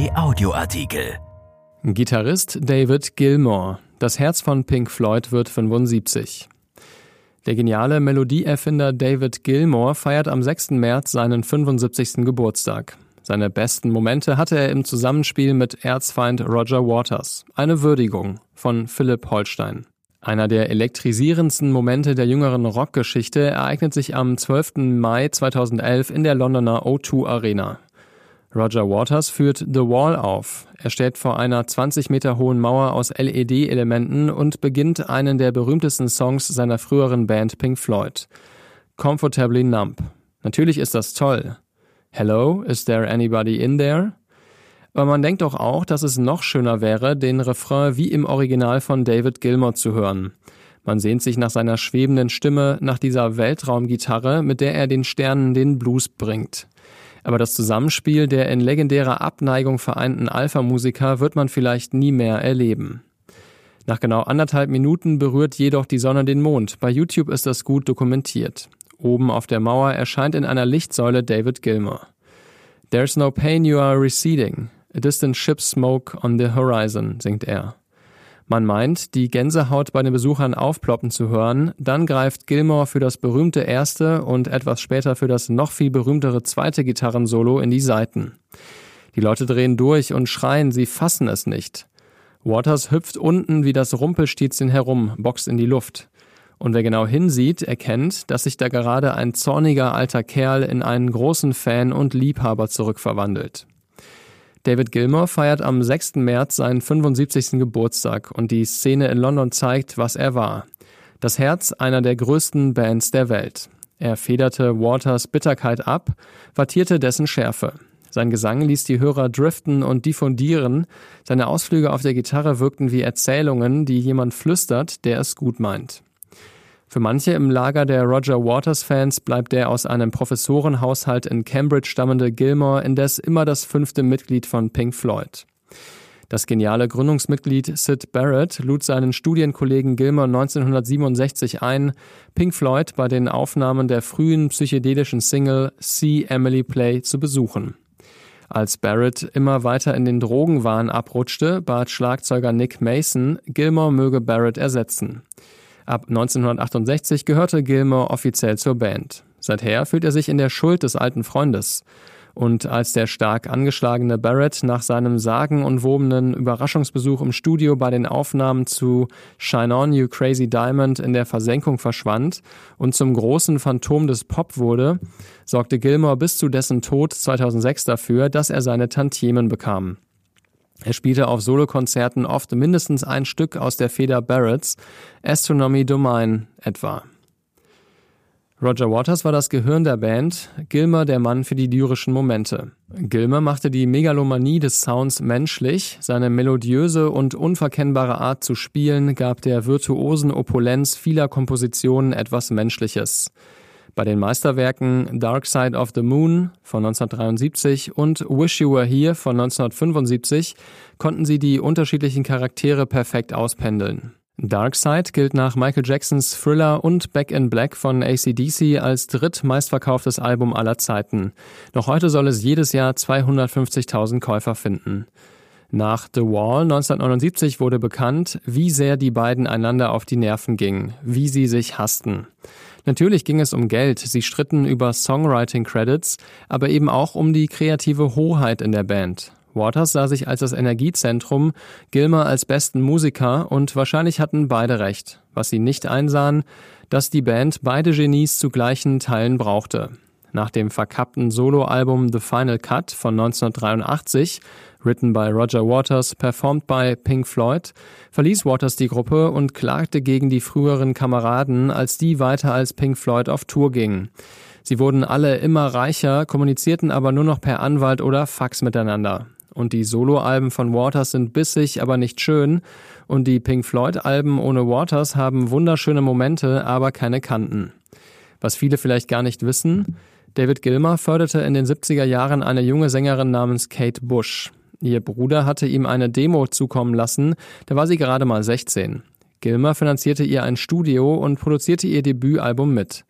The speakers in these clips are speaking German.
Kai Audioartikel. Gitarrist David Gilmour. Das Herz von Pink Floyd wird 75. Der geniale Melodieerfinder David Gilmour feiert am 6. März seinen 75. Geburtstag. Seine besten Momente hatte er im Zusammenspiel mit Erzfeind Roger Waters. Eine Würdigung von Philipp Holstein. Einer der elektrisierendsten Momente der jüngeren Rockgeschichte ereignet sich am 12. Mai 2011 in der Londoner O2 Arena. Roger Waters führt The Wall auf. Er steht vor einer 20 Meter hohen Mauer aus LED-Elementen und beginnt einen der berühmtesten Songs seiner früheren Band Pink Floyd. Comfortably Numb. Natürlich ist das toll. Hello, is there anybody in there? Aber man denkt doch auch, dass es noch schöner wäre, den Refrain wie im Original von David Gilmour zu hören. Man sehnt sich nach seiner schwebenden Stimme, nach dieser Weltraumgitarre, mit der er den Sternen den Blues bringt. Aber das Zusammenspiel der in legendärer Abneigung vereinten Alpha-Musiker wird man vielleicht nie mehr erleben. Nach genau anderthalb Minuten berührt jedoch die Sonne den Mond. Bei YouTube ist das gut dokumentiert. Oben auf der Mauer erscheint in einer Lichtsäule David Gilmer. There's no pain you are receding. A distant ship smoke on the horizon, singt er. Man meint, die Gänsehaut bei den Besuchern aufploppen zu hören, dann greift Gilmore für das berühmte erste und etwas später für das noch viel berühmtere zweite Gitarrensolo in die Saiten. Die Leute drehen durch und schreien, sie fassen es nicht. Waters hüpft unten wie das Rumpelstilzchen herum, boxt in die Luft. Und wer genau hinsieht, erkennt, dass sich da gerade ein zorniger alter Kerl in einen großen Fan und Liebhaber zurückverwandelt. David Gilmour feiert am 6. März seinen 75. Geburtstag und die Szene in London zeigt, was er war. Das Herz einer der größten Bands der Welt. Er federte Waters Bitterkeit ab, wattierte dessen Schärfe. Sein Gesang ließ die Hörer driften und diffundieren. Seine Ausflüge auf der Gitarre wirkten wie Erzählungen, die jemand flüstert, der es gut meint. Für manche im Lager der Roger Waters-Fans bleibt der aus einem Professorenhaushalt in Cambridge stammende Gilmore indes immer das fünfte Mitglied von Pink Floyd. Das geniale Gründungsmitglied Sid Barrett lud seinen Studienkollegen Gilmer 1967 ein, Pink Floyd bei den Aufnahmen der frühen psychedelischen Single See Emily Play zu besuchen. Als Barrett immer weiter in den Drogenwahn abrutschte, bat Schlagzeuger Nick Mason, Gilmore möge Barrett ersetzen. Ab 1968 gehörte Gilmore offiziell zur Band. Seither fühlt er sich in der Schuld des alten Freundes. Und als der stark angeschlagene Barrett nach seinem sagenumwobenen Überraschungsbesuch im Studio bei den Aufnahmen zu Shine On You Crazy Diamond in der Versenkung verschwand und zum großen Phantom des Pop wurde, sorgte Gilmore bis zu dessen Tod 2006 dafür, dass er seine Tantiemen bekam. Er spielte auf Solokonzerten oft mindestens ein Stück aus der Feder Barretts, Astronomy Domain etwa. Roger Waters war das Gehirn der Band, Gilmer der Mann für die lyrischen Momente. Gilmer machte die Megalomanie des Sounds menschlich, seine melodiöse und unverkennbare Art zu spielen gab der virtuosen Opulenz vieler Kompositionen etwas Menschliches. Bei den Meisterwerken Dark Side of the Moon von 1973 und Wish You Were Here von 1975 konnten sie die unterschiedlichen Charaktere perfekt auspendeln. Dark Side gilt nach Michael Jacksons Thriller und Back in Black von ACDC als drittmeistverkauftes Album aller Zeiten. Noch heute soll es jedes Jahr 250.000 Käufer finden. Nach The Wall 1979 wurde bekannt, wie sehr die beiden einander auf die Nerven gingen, wie sie sich hassten. Natürlich ging es um Geld, sie stritten über Songwriting-Credits, aber eben auch um die kreative Hoheit in der Band. Waters sah sich als das Energiezentrum, Gilmer als besten Musiker und wahrscheinlich hatten beide recht. Was sie nicht einsahen, dass die Band beide Genies zu gleichen Teilen brauchte. Nach dem verkappten Soloalbum The Final Cut von 1983 written by Roger Waters, performed by Pink Floyd, verließ Waters die Gruppe und klagte gegen die früheren Kameraden, als die weiter als Pink Floyd auf Tour gingen. Sie wurden alle immer reicher, kommunizierten aber nur noch per Anwalt oder Fax miteinander. Und die Soloalben von Waters sind bissig, aber nicht schön. Und die Pink Floyd-Alben ohne Waters haben wunderschöne Momente, aber keine Kanten. Was viele vielleicht gar nicht wissen, David Gilmer förderte in den 70er Jahren eine junge Sängerin namens Kate Bush. Ihr Bruder hatte ihm eine Demo zukommen lassen, da war sie gerade mal 16. Gilmer finanzierte ihr ein Studio und produzierte ihr Debütalbum mit.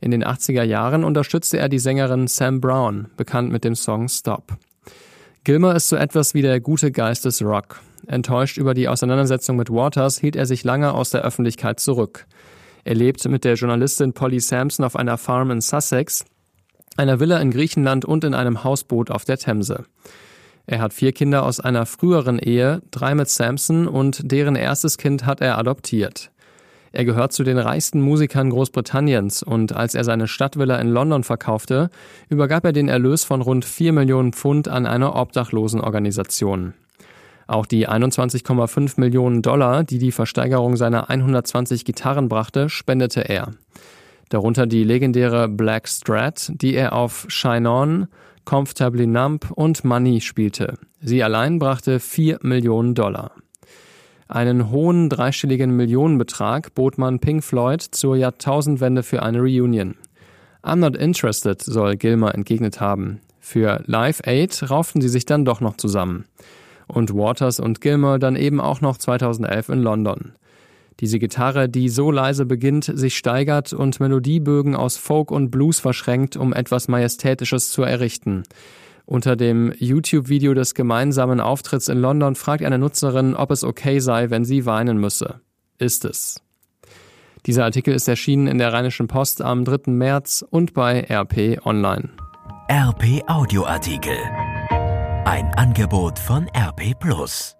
In den 80er Jahren unterstützte er die Sängerin Sam Brown, bekannt mit dem Song Stop. Gilmer ist so etwas wie der gute Geist des Rock. Enttäuscht über die Auseinandersetzung mit Waters hielt er sich lange aus der Öffentlichkeit zurück. Er lebt mit der Journalistin Polly Sampson auf einer Farm in Sussex, einer Villa in Griechenland und in einem Hausboot auf der Themse. Er hat vier Kinder aus einer früheren Ehe, drei mit Sampson und deren erstes Kind hat er adoptiert. Er gehört zu den reichsten Musikern Großbritanniens und als er seine Stadtvilla in London verkaufte, übergab er den Erlös von rund 4 Millionen Pfund an eine Obdachlosenorganisation. Auch die 21,5 Millionen Dollar, die die Versteigerung seiner 120 Gitarren brachte, spendete er. Darunter die legendäre Black Strat, die er auf Shine On, Comfortably Numb und Money spielte. Sie allein brachte 4 Millionen Dollar. Einen hohen dreistelligen Millionenbetrag bot man Pink Floyd zur Jahrtausendwende für eine Reunion. I'm not interested, soll Gilmer entgegnet haben. Für Live Aid rauften sie sich dann doch noch zusammen. Und Waters und Gilmer dann eben auch noch 2011 in London. Diese Gitarre, die so leise beginnt, sich steigert und Melodiebögen aus Folk und Blues verschränkt, um etwas Majestätisches zu errichten. Unter dem YouTube-Video des gemeinsamen Auftritts in London fragt eine Nutzerin, ob es okay sei, wenn sie weinen müsse. Ist es. Dieser Artikel ist erschienen in der Rheinischen Post am 3. März und bei RP Online. RP Audioartikel. Ein Angebot von RP Plus.